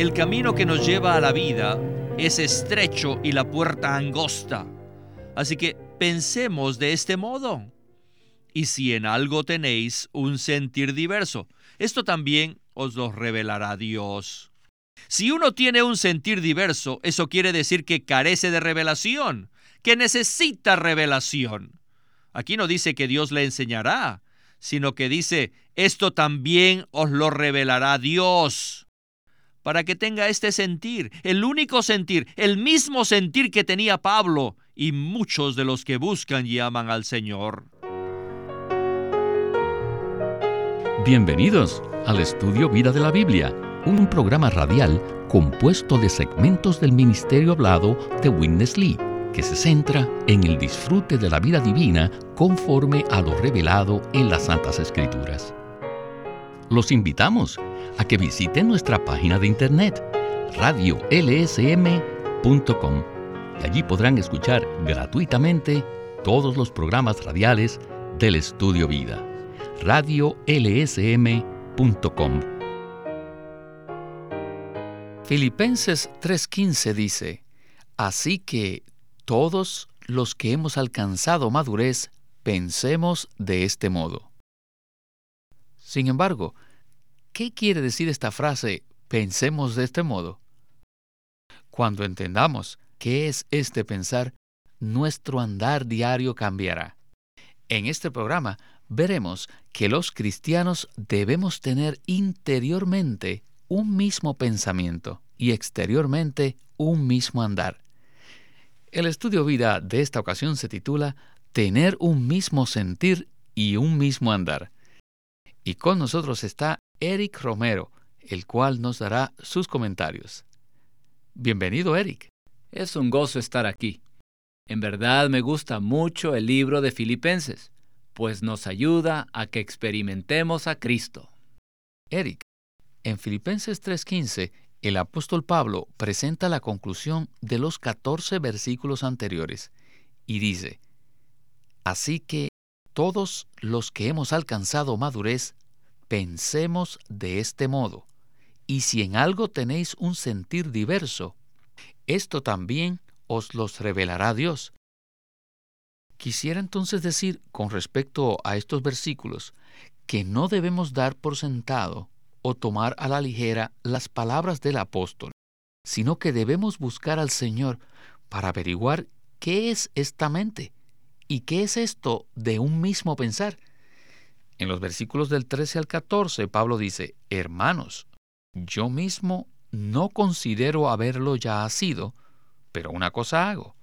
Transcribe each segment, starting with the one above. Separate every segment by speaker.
Speaker 1: El camino que nos lleva a la vida es estrecho y la puerta angosta. Así que pensemos de este modo. Y si en algo tenéis un sentir diverso, esto también os lo revelará Dios. Si uno tiene un sentir diverso, eso quiere decir que carece de revelación, que necesita revelación. Aquí no dice que Dios le enseñará, sino que dice, esto también os lo revelará Dios para que tenga este sentir, el único sentir, el mismo sentir que tenía Pablo y muchos de los que buscan y aman al Señor.
Speaker 2: Bienvenidos al estudio Vida de la Biblia, un programa radial compuesto de segmentos del ministerio hablado de Witness Lee, que se centra en el disfrute de la vida divina conforme a lo revelado en las Santas Escrituras. Los invitamos a que visiten nuestra página de internet radiolsm.com y allí podrán escuchar gratuitamente todos los programas radiales del Estudio Vida. radiolsm.com Filipenses 3:15 dice, Así que todos los que hemos alcanzado madurez, pensemos de este modo. Sin embargo, ¿Qué quiere decir esta frase, pensemos de este modo? Cuando entendamos qué es este pensar, nuestro andar diario cambiará. En este programa veremos que los cristianos debemos tener interiormente un mismo pensamiento y exteriormente un mismo andar. El estudio vida de esta ocasión se titula Tener un mismo sentir y un mismo andar. Y con nosotros está Eric Romero, el cual nos dará sus comentarios. Bienvenido, Eric.
Speaker 3: Es un gozo estar aquí. En verdad me gusta mucho el libro de Filipenses, pues nos ayuda a que experimentemos a Cristo.
Speaker 2: Eric, en Filipenses 3:15, el apóstol Pablo presenta la conclusión de los 14 versículos anteriores y dice, Así que todos los que hemos alcanzado madurez, pensemos de este modo, y si en algo tenéis un sentir diverso, esto también os los revelará Dios. Quisiera entonces decir con respecto a estos versículos que no debemos dar por sentado o tomar a la ligera las palabras del apóstol, sino que debemos buscar al Señor para averiguar qué es esta mente y qué es esto de un mismo pensar en los versículos del 13 al 14, Pablo dice, Hermanos, yo mismo no considero haberlo ya sido, pero una cosa hago,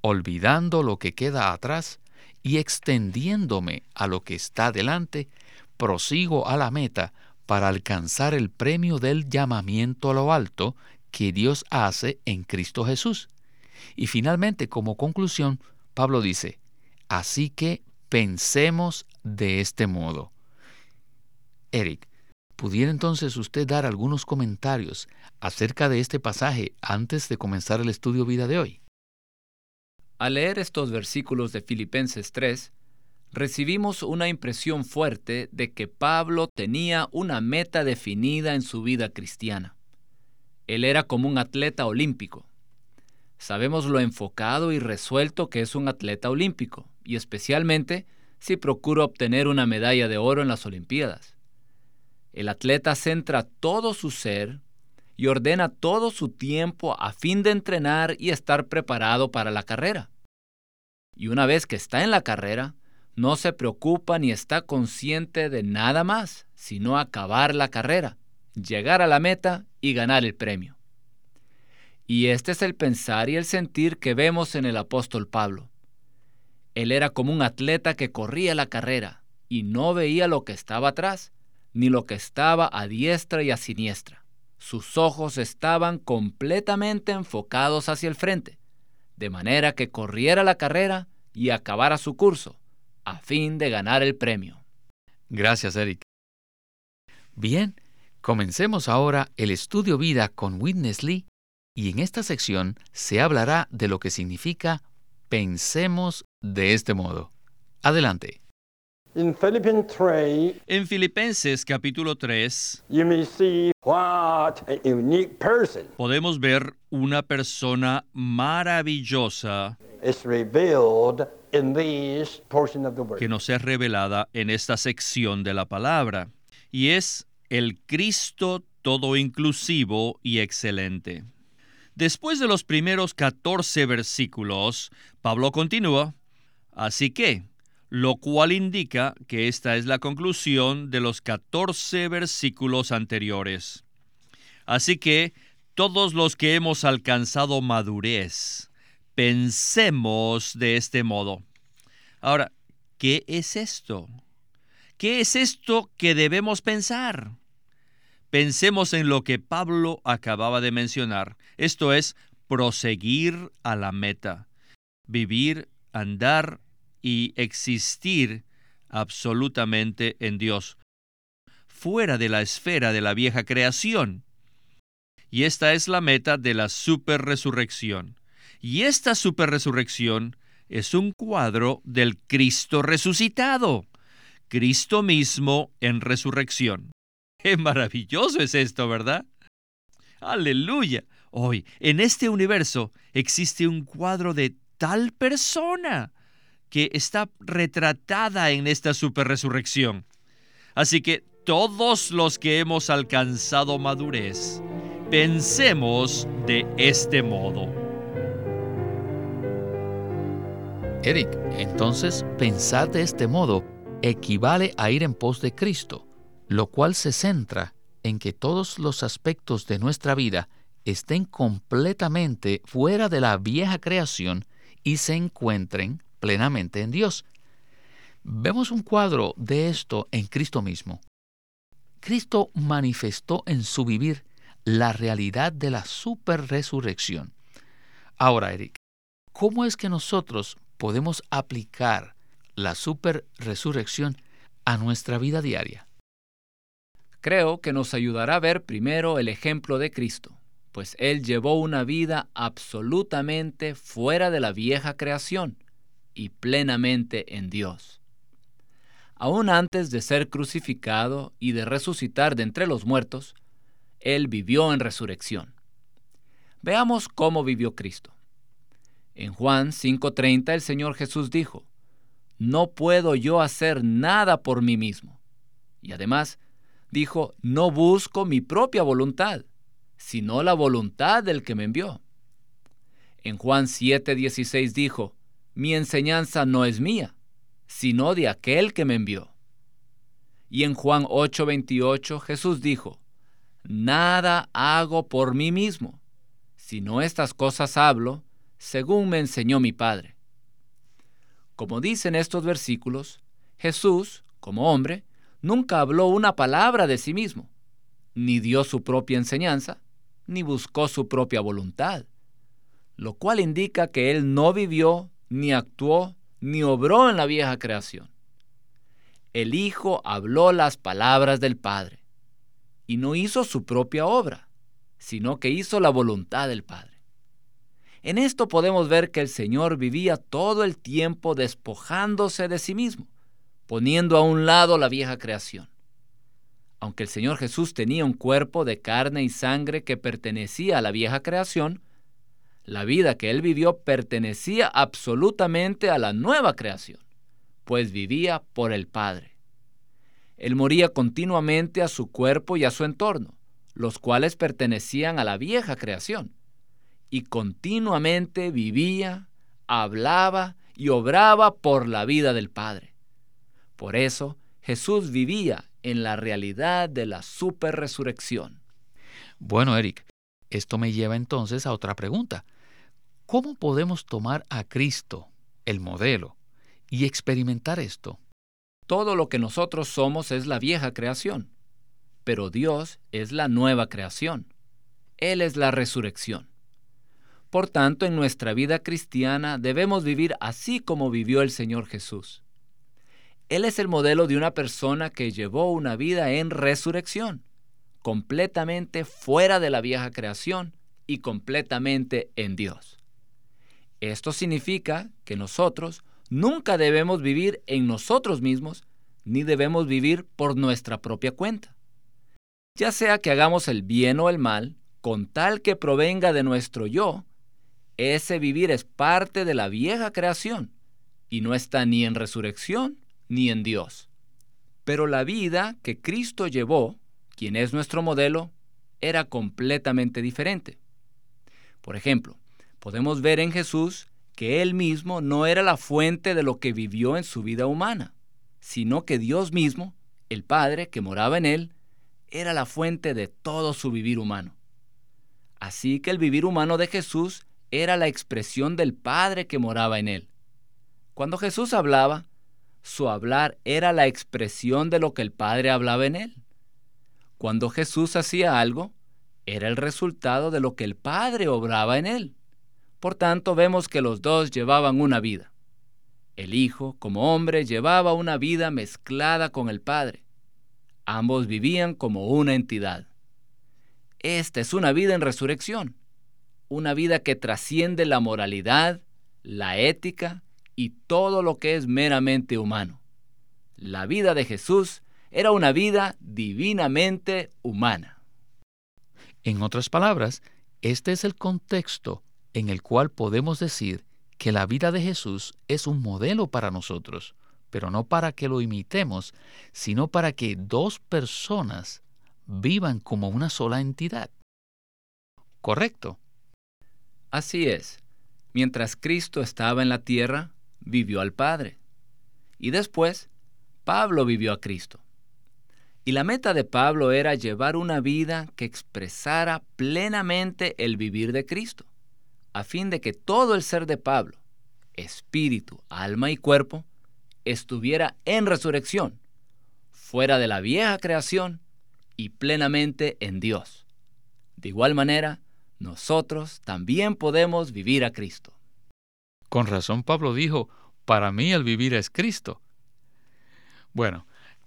Speaker 2: olvidando lo que queda atrás y extendiéndome a lo que está delante, prosigo a la meta para alcanzar el premio del llamamiento a lo alto que Dios hace en Cristo Jesús. Y finalmente, como conclusión, Pablo dice, Así que pensemos de este modo. Eric, ¿pudiera entonces usted dar algunos comentarios acerca de este pasaje antes de comenzar el estudio vida de hoy?
Speaker 3: Al leer estos versículos de Filipenses 3, recibimos una impresión fuerte de que Pablo tenía una meta definida en su vida cristiana. Él era como un atleta olímpico. Sabemos lo enfocado y resuelto que es un atleta olímpico y especialmente si procura obtener una medalla de oro en las Olimpiadas. El atleta centra todo su ser y ordena todo su tiempo a fin de entrenar y estar preparado para la carrera. Y una vez que está en la carrera, no se preocupa ni está consciente de nada más, sino acabar la carrera, llegar a la meta y ganar el premio. Y este es el pensar y el sentir que vemos en el apóstol Pablo. Él era como un atleta que corría la carrera y no veía lo que estaba atrás, ni lo que estaba a diestra y a siniestra. Sus ojos estaban completamente enfocados hacia el frente, de manera que corriera la carrera y acabara su curso, a fin de ganar el premio.
Speaker 2: Gracias, Eric. Bien, comencemos ahora el estudio vida con Witness Lee y en esta sección se hablará de lo que significa pensemos de este modo. Adelante.
Speaker 4: In Philippians 3,
Speaker 1: En Filipenses capítulo 3
Speaker 4: you may see what a unique person
Speaker 1: podemos ver una persona maravillosa
Speaker 4: is revealed in this portion of the word.
Speaker 1: que nos es revelada en esta sección de la palabra, y es el Cristo todo inclusivo y excelente. Después de los primeros 14 versículos, Pablo continúa, así que, lo cual indica que esta es la conclusión de los 14 versículos anteriores. Así que, todos los que hemos alcanzado madurez, pensemos de este modo. Ahora, ¿qué es esto? ¿Qué es esto que debemos pensar? Pensemos en lo que Pablo acababa de mencionar, esto es, proseguir a la meta, vivir, andar y existir absolutamente en Dios, fuera de la esfera de la vieja creación. Y esta es la meta de la superresurrección. Y esta superresurrección es un cuadro del Cristo resucitado, Cristo mismo en resurrección. Qué maravilloso es esto, ¿verdad? Aleluya. Hoy, en este universo, existe un cuadro de tal persona que está retratada en esta superresurrección. Así que todos los que hemos alcanzado madurez, pensemos de este modo.
Speaker 2: Eric, entonces pensar de este modo equivale a ir en pos de Cristo, lo cual se centra en que todos los aspectos de nuestra vida estén completamente fuera de la vieja creación y se encuentren plenamente en Dios. Vemos un cuadro de esto en Cristo mismo. Cristo manifestó en su vivir la realidad de la superresurrección. Ahora, Eric, ¿cómo es que nosotros podemos aplicar la superresurrección a nuestra vida diaria?
Speaker 3: Creo que nos ayudará a ver primero el ejemplo de Cristo, pues Él llevó una vida absolutamente fuera de la vieja creación y plenamente en Dios. Aún antes de ser crucificado y de resucitar de entre los muertos, Él vivió en resurrección. Veamos cómo vivió Cristo. En Juan 5:30 el Señor Jesús dijo, No puedo yo hacer nada por mí mismo. Y además dijo, No busco mi propia voluntad, sino la voluntad del que me envió. En Juan 7:16 dijo, Mi enseñanza no es mía, sino de aquel que me envió. Y en Juan 8:28 Jesús dijo, Nada hago por mí mismo, sino estas cosas hablo, según me enseñó mi Padre. Como dicen estos versículos, Jesús, como hombre, nunca habló una palabra de sí mismo, ni dio su propia enseñanza, ni buscó su propia voluntad, lo cual indica que él no vivió, ni actuó, ni obró en la vieja creación. El Hijo habló las palabras del Padre, y no hizo su propia obra, sino que hizo la voluntad del Padre. En esto podemos ver que el Señor vivía todo el tiempo despojándose de sí mismo, poniendo a un lado la vieja creación. Aunque el Señor Jesús tenía un cuerpo de carne y sangre que pertenecía a la vieja creación, la vida que él vivió pertenecía absolutamente a la nueva creación, pues vivía por el Padre. Él moría continuamente a su cuerpo y a su entorno, los cuales pertenecían a la vieja creación, y continuamente vivía, hablaba y obraba por la vida del Padre. Por eso Jesús vivía en la realidad de la superresurrección.
Speaker 2: Bueno, Eric, esto me lleva entonces a otra pregunta. ¿Cómo podemos tomar a Cristo, el modelo, y experimentar esto?
Speaker 3: Todo lo que nosotros somos es la vieja creación, pero Dios es la nueva creación. Él es la resurrección. Por tanto, en nuestra vida cristiana debemos vivir así como vivió el Señor Jesús. Él es el modelo de una persona que llevó una vida en resurrección, completamente fuera de la vieja creación y completamente en Dios. Esto significa que nosotros nunca debemos vivir en nosotros mismos, ni debemos vivir por nuestra propia cuenta. Ya sea que hagamos el bien o el mal, con tal que provenga de nuestro yo, ese vivir es parte de la vieja creación y no está ni en resurrección ni en Dios. Pero la vida que Cristo llevó, quien es nuestro modelo, era completamente diferente. Por ejemplo, podemos ver en Jesús que Él mismo no era la fuente de lo que vivió en su vida humana, sino que Dios mismo, el Padre que moraba en Él, era la fuente de todo su vivir humano. Así que el vivir humano de Jesús era la expresión del Padre que moraba en Él. Cuando Jesús hablaba, su hablar era la expresión de lo que el Padre hablaba en Él. Cuando Jesús hacía algo, era el resultado de lo que el Padre obraba en Él. Por tanto, vemos que los dos llevaban una vida. El Hijo, como hombre, llevaba una vida mezclada con el Padre. Ambos vivían como una entidad. Esta es una vida en resurrección, una vida que trasciende la moralidad, la ética y todo lo que es meramente humano. La vida de Jesús era una vida divinamente humana.
Speaker 2: En otras palabras, este es el contexto en el cual podemos decir que la vida de Jesús es un modelo para nosotros, pero no para que lo imitemos, sino para que dos personas vivan como una sola entidad. ¿Correcto?
Speaker 3: Así es. Mientras Cristo estaba en la tierra, vivió al Padre. Y después, Pablo vivió a Cristo. Y la meta de Pablo era llevar una vida que expresara plenamente el vivir de Cristo, a fin de que todo el ser de Pablo, espíritu, alma y cuerpo, estuviera en resurrección, fuera de la vieja creación y plenamente en Dios. De igual manera, nosotros también podemos vivir a Cristo.
Speaker 2: Con razón Pablo dijo, para mí el vivir es Cristo. Bueno,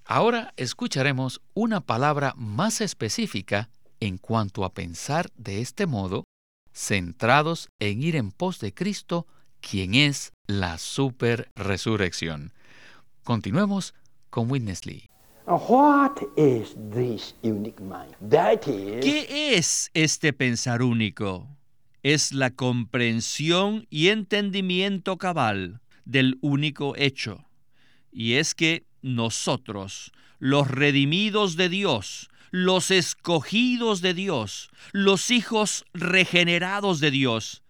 Speaker 2: Ahora escucharemos una palabra más específica en cuanto a pensar de este modo, centrados en ir en pos de Cristo, quien es la super resurrección. Continuemos con Witness Lee.
Speaker 1: ¿Qué es este pensar único? Es la comprensión y entendimiento cabal del único hecho. Y es que nosotros, los redimidos de Dios, los escogidos de Dios, los hijos regenerados de Dios,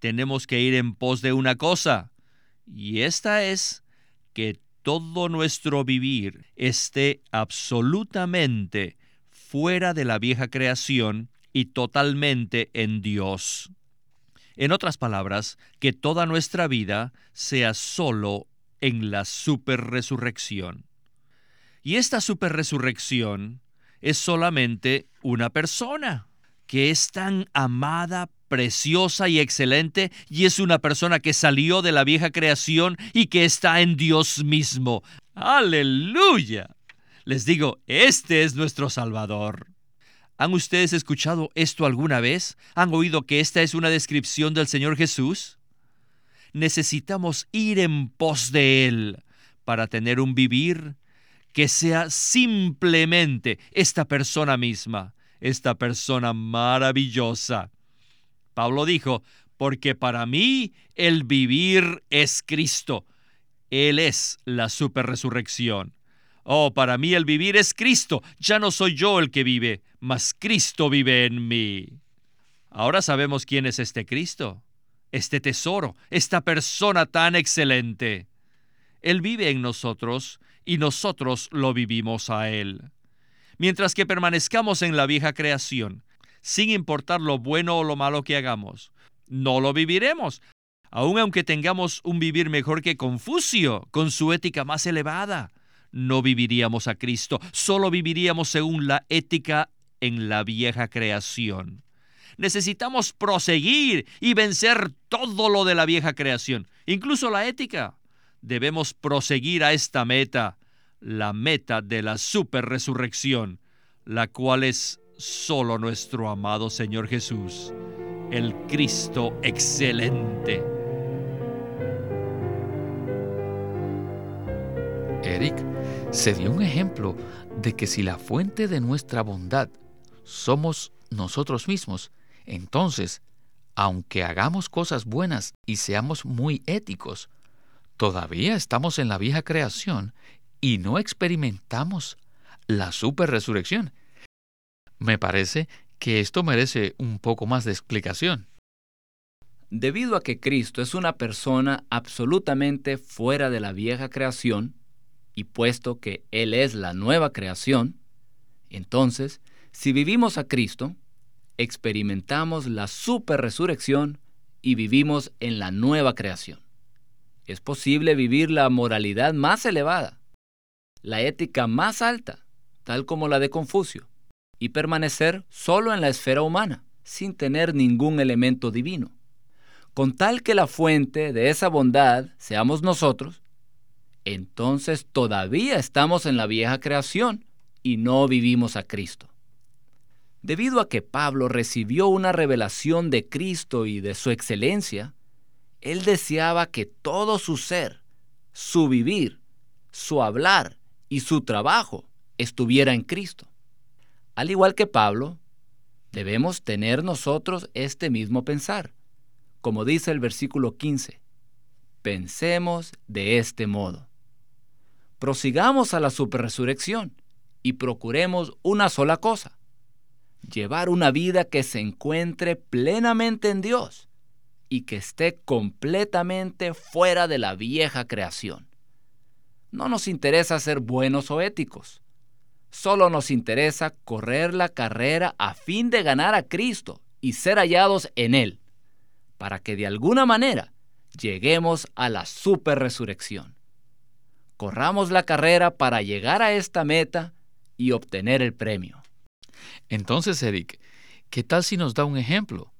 Speaker 1: tenemos que ir en pos de una cosa, y esta es que todo nuestro vivir esté absolutamente fuera de la vieja creación y totalmente en Dios. En otras palabras, que toda nuestra vida sea solo en la superresurrección. Y esta superresurrección es solamente una persona que es tan amada, preciosa y excelente, y es una persona que salió de la vieja creación y que está en Dios mismo. Aleluya. Les digo, este es nuestro Salvador. ¿Han ustedes escuchado esto alguna vez? ¿Han oído que esta es una descripción del Señor Jesús? necesitamos ir en pos de Él para tener un vivir que sea simplemente esta persona misma, esta persona maravillosa. Pablo dijo, porque para mí el vivir es Cristo. Él es la superresurrección. Oh, para mí el vivir es Cristo. Ya no soy yo el que vive, mas Cristo vive en mí. Ahora sabemos quién es este Cristo este tesoro, esta persona tan excelente. Él vive en nosotros y nosotros lo vivimos a Él. Mientras que permanezcamos en la vieja creación, sin importar lo bueno o lo malo que hagamos, no lo viviremos, aun aunque tengamos un vivir mejor que Confucio, con su ética más elevada. No viviríamos a Cristo, solo viviríamos según la ética en la vieja creación necesitamos proseguir y vencer todo lo de la vieja creación, incluso la ética. Debemos proseguir a esta meta, la meta de la superresurrección, la cual es solo nuestro amado Señor Jesús, el Cristo excelente.
Speaker 2: Eric, se dio un ejemplo de que si la fuente de nuestra bondad somos nosotros mismos, entonces, aunque hagamos cosas buenas y seamos muy éticos, todavía estamos en la vieja creación y no experimentamos la super resurrección. Me parece que esto merece un poco más de explicación.
Speaker 3: Debido a que Cristo es una persona absolutamente fuera de la vieja creación, y puesto que Él es la nueva creación, entonces, si vivimos a Cristo, experimentamos la super resurrección y vivimos en la nueva creación. Es posible vivir la moralidad más elevada, la ética más alta, tal como la de Confucio, y permanecer solo en la esfera humana, sin tener ningún elemento divino. Con tal que la fuente de esa bondad seamos nosotros, entonces todavía estamos en la vieja creación y no vivimos a Cristo. Debido a que Pablo recibió una revelación de Cristo y de su excelencia, él deseaba que todo su ser, su vivir, su hablar y su trabajo estuviera en Cristo. Al igual que Pablo, debemos tener nosotros este mismo pensar, como dice el versículo 15. Pensemos de este modo. Prosigamos a la superresurrección y procuremos una sola cosa, llevar una vida que se encuentre plenamente en Dios y que esté completamente fuera de la vieja creación. No nos interesa ser buenos o éticos. Solo nos interesa correr la carrera a fin de ganar a Cristo y ser hallados en Él, para que de alguna manera lleguemos a la super resurrección. Corramos la carrera para llegar a esta meta y obtener el premio.
Speaker 2: Entonces, Eric, ¿qué tal si nos da un ejemplo?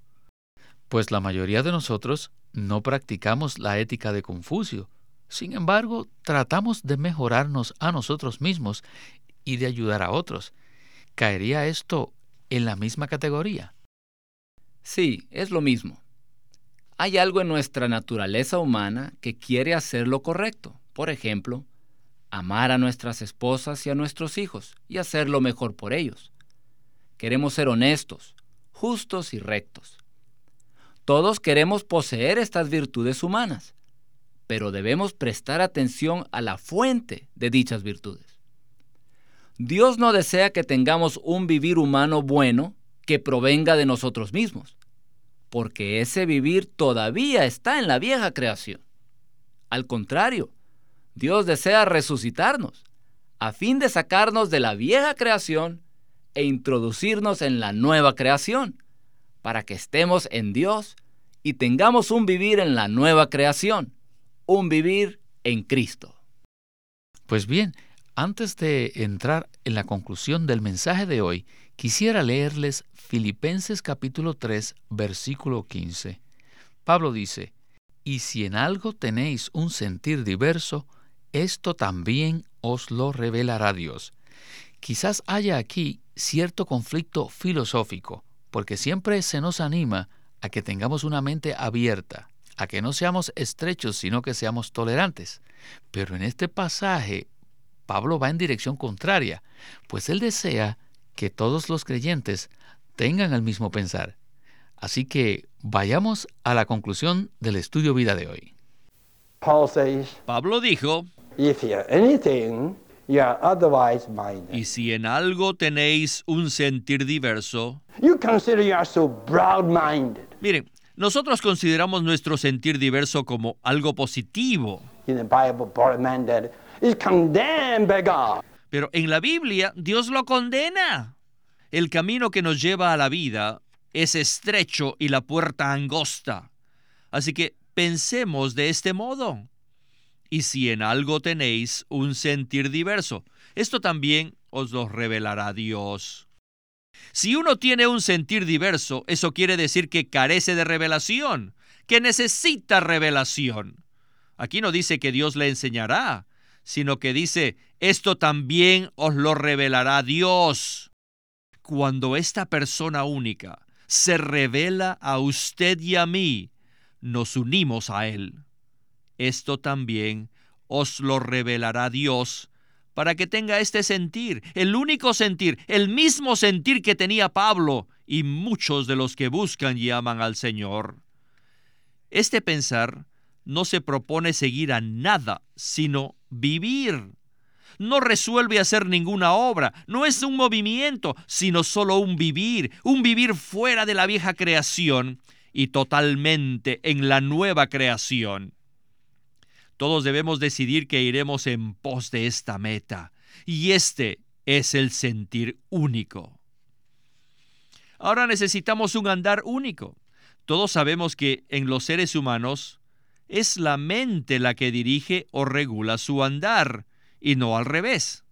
Speaker 2: Pues la mayoría de nosotros no practicamos la ética de Confucio. Sin embargo, tratamos de mejorarnos a nosotros mismos y de ayudar a otros. ¿Caería esto en la misma categoría?
Speaker 3: Sí, es lo mismo. Hay algo en nuestra naturaleza humana que quiere hacer lo correcto. Por ejemplo, amar a nuestras esposas y a nuestros hijos y hacer lo mejor por ellos. Queremos ser honestos, justos y rectos. Todos queremos poseer estas virtudes humanas, pero debemos prestar atención a la fuente de dichas virtudes. Dios no desea que tengamos un vivir humano bueno que provenga de nosotros mismos, porque ese vivir todavía está en la vieja creación. Al contrario, Dios desea resucitarnos, a fin de sacarnos de la vieja creación e introducirnos en la nueva creación, para que estemos en Dios y tengamos un vivir en la nueva creación, un vivir en Cristo.
Speaker 2: Pues bien, antes de entrar en la conclusión del mensaje de hoy, quisiera leerles Filipenses capítulo 3, versículo 15. Pablo dice, Y si en algo tenéis un sentir diverso, esto también os lo revelará Dios. Quizás haya aquí cierto conflicto filosófico, porque siempre se nos anima a que tengamos una mente abierta, a que no seamos estrechos, sino que seamos tolerantes. Pero en este pasaje Pablo va en dirección contraria, pues él desea que todos los creyentes tengan el mismo pensar. Así que vayamos a la conclusión del estudio vida de hoy.
Speaker 1: Pablo dijo, y si en algo tenéis un sentir diverso, miren, nosotros consideramos nuestro sentir diverso como algo positivo. Pero en la Biblia Dios lo condena. El camino que nos lleva a la vida es estrecho y la puerta angosta. Así que pensemos de este modo. Y si en algo tenéis un sentir diverso, esto también os lo revelará Dios. Si uno tiene un sentir diverso, eso quiere decir que carece de revelación, que necesita revelación. Aquí no dice que Dios le enseñará, sino que dice, esto también os lo revelará Dios. Cuando esta persona única se revela a usted y a mí, nos unimos a Él. Esto también os lo revelará Dios para que tenga este sentir, el único sentir, el mismo sentir que tenía Pablo y muchos de los que buscan y aman al Señor. Este pensar no se propone seguir a nada, sino vivir. No resuelve hacer ninguna obra, no es un movimiento, sino solo un vivir, un vivir fuera de la vieja creación y totalmente en la nueva creación. Todos debemos decidir que iremos en pos de esta meta, y este es el sentir único. Ahora necesitamos un andar único. Todos sabemos que en los seres humanos es la mente la que dirige o regula su andar, y no al revés.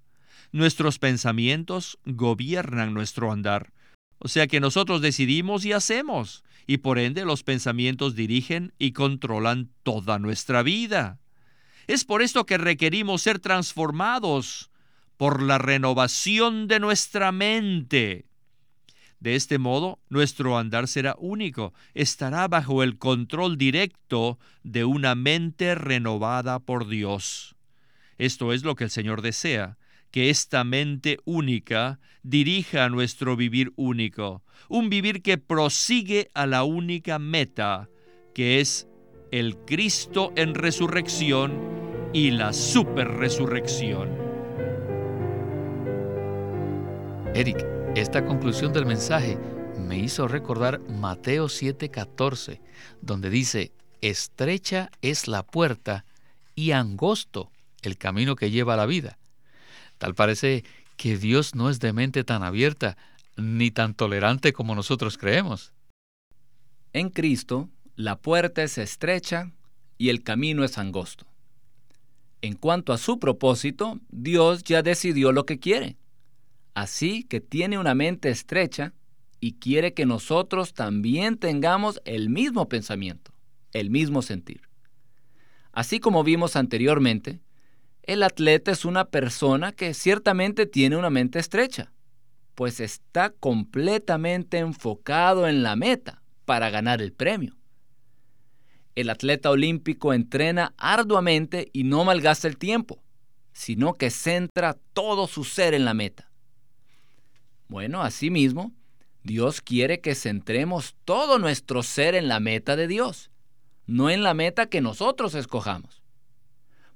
Speaker 1: Nuestros pensamientos gobiernan nuestro andar, o sea que nosotros decidimos y hacemos, y por ende los pensamientos dirigen y controlan toda nuestra vida. Es por esto que requerimos ser transformados por la renovación de nuestra mente. De este modo, nuestro andar será único, estará bajo el control directo de una mente renovada por Dios. Esto es lo que el Señor desea, que esta mente única dirija nuestro vivir único, un vivir que prosigue a la única meta, que es el Cristo en resurrección y la superresurrección.
Speaker 2: Eric, esta conclusión del mensaje me hizo recordar Mateo 7:14, donde dice, estrecha es la puerta y angosto el camino que lleva a la vida. Tal parece que Dios no es de mente tan abierta ni tan tolerante como nosotros creemos.
Speaker 3: En Cristo, la puerta es estrecha y el camino es angosto. En cuanto a su propósito, Dios ya decidió lo que quiere. Así que tiene una mente estrecha y quiere que nosotros también tengamos el mismo pensamiento, el mismo sentir. Así como vimos anteriormente, el atleta es una persona que ciertamente tiene una mente estrecha, pues está completamente enfocado en la meta para ganar el premio. El atleta olímpico entrena arduamente y no malgasta el tiempo, sino que centra todo su ser en la meta. Bueno, asimismo, Dios quiere que centremos todo nuestro ser en la meta de Dios, no en la meta que nosotros escojamos.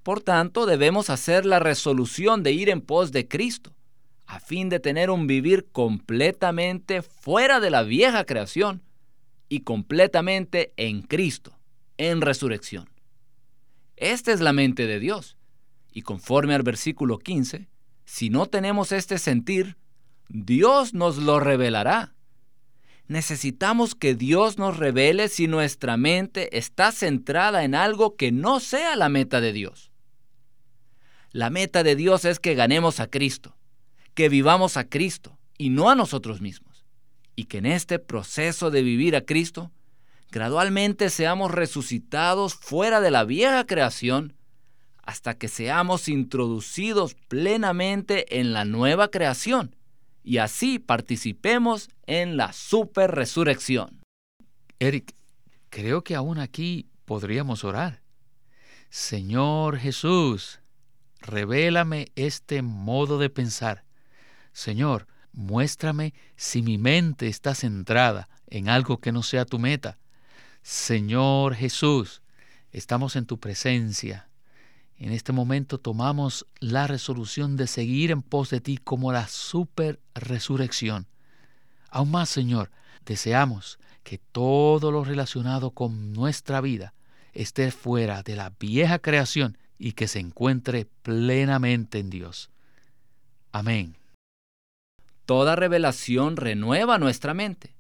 Speaker 3: Por tanto, debemos hacer la resolución de ir en pos de Cristo, a fin de tener un vivir completamente fuera de la vieja creación y completamente en Cristo en resurrección. Esta es la mente de Dios. Y conforme al versículo 15, si no tenemos este sentir, Dios nos lo revelará. Necesitamos que Dios nos revele si nuestra mente está centrada en algo que no sea la meta de Dios. La meta de Dios es que ganemos a Cristo, que vivamos a Cristo y no a nosotros mismos, y que en este proceso de vivir a Cristo gradualmente seamos resucitados fuera de la vieja creación hasta que seamos introducidos plenamente en la nueva creación y así participemos en la super resurrección.
Speaker 2: Eric, creo que aún aquí podríamos orar. Señor Jesús, revélame este modo de pensar. Señor, muéstrame si mi mente está centrada en algo que no sea tu meta Señor Jesús, estamos en tu presencia. En este momento tomamos la resolución de seguir en pos de ti como la super resurrección. Aún más, Señor, deseamos que todo lo relacionado con nuestra vida esté fuera de la vieja creación y que se encuentre plenamente en Dios. Amén.
Speaker 3: Toda revelación renueva nuestra mente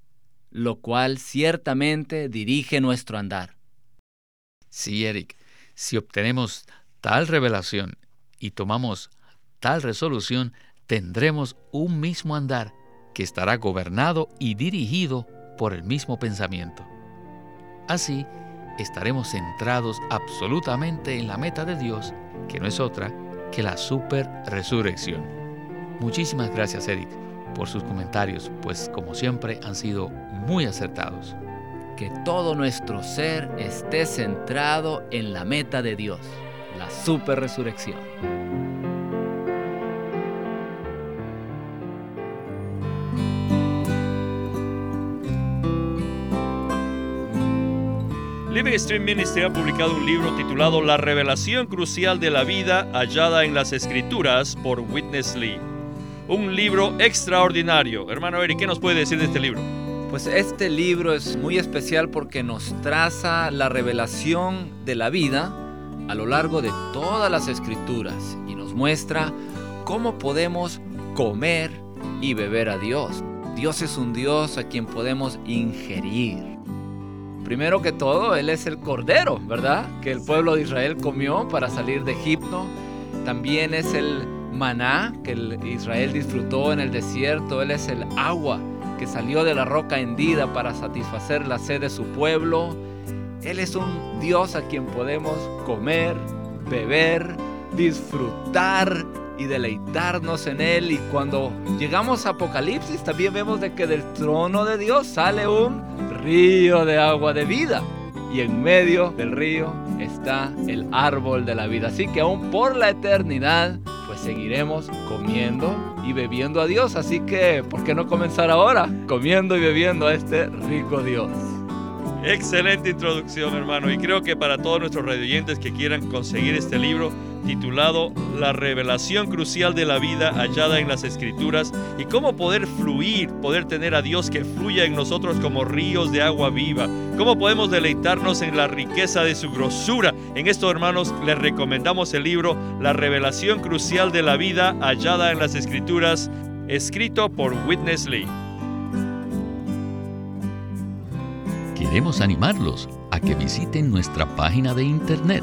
Speaker 3: lo cual ciertamente dirige nuestro andar.
Speaker 2: Sí, Eric, si obtenemos tal revelación y tomamos tal resolución, tendremos un mismo andar que estará gobernado y dirigido por el mismo pensamiento. Así, estaremos centrados absolutamente en la meta de Dios, que no es otra que la super resurrección. Muchísimas gracias, Eric por sus comentarios, pues como siempre han sido muy acertados.
Speaker 3: Que todo nuestro ser esté centrado en la meta de Dios, la super resurrección.
Speaker 1: Living Stream Ministry ha publicado un libro titulado La revelación crucial de la vida hallada en las Escrituras por Witness Lee. Un libro extraordinario. Hermano Eric, ¿qué nos puede decir de este libro?
Speaker 3: Pues este libro es muy especial porque nos traza la revelación de la vida a lo largo de todas las escrituras y nos muestra cómo podemos comer y beber a Dios. Dios es un Dios a quien podemos ingerir. Primero que todo, Él es el Cordero, ¿verdad? Que el pueblo de Israel comió para salir de Egipto. También es el maná que Israel disfrutó en el desierto. Él es el agua que salió de la roca hendida para satisfacer la sed de su pueblo. Él es un Dios a quien podemos comer, beber, disfrutar y deleitarnos en Él. Y cuando llegamos a Apocalipsis también vemos de que del trono de Dios sale un río de agua de vida. Y en medio del río está el árbol de la vida. Así que aún por la eternidad, seguiremos comiendo y bebiendo a Dios. Así que, ¿por qué no comenzar ahora comiendo y bebiendo a este rico Dios?
Speaker 1: Excelente introducción, hermano. Y creo que para todos nuestros radioyentes que quieran conseguir este libro titulado La revelación crucial de la vida hallada en las Escrituras y cómo poder fluir, poder tener a Dios que fluya en nosotros como ríos de agua viva, cómo podemos deleitarnos en la riqueza de su grosura. En esto, hermanos, les recomendamos el libro La revelación crucial de la vida hallada en las Escrituras, escrito por Witness Lee.
Speaker 2: Queremos animarlos a que visiten nuestra página de internet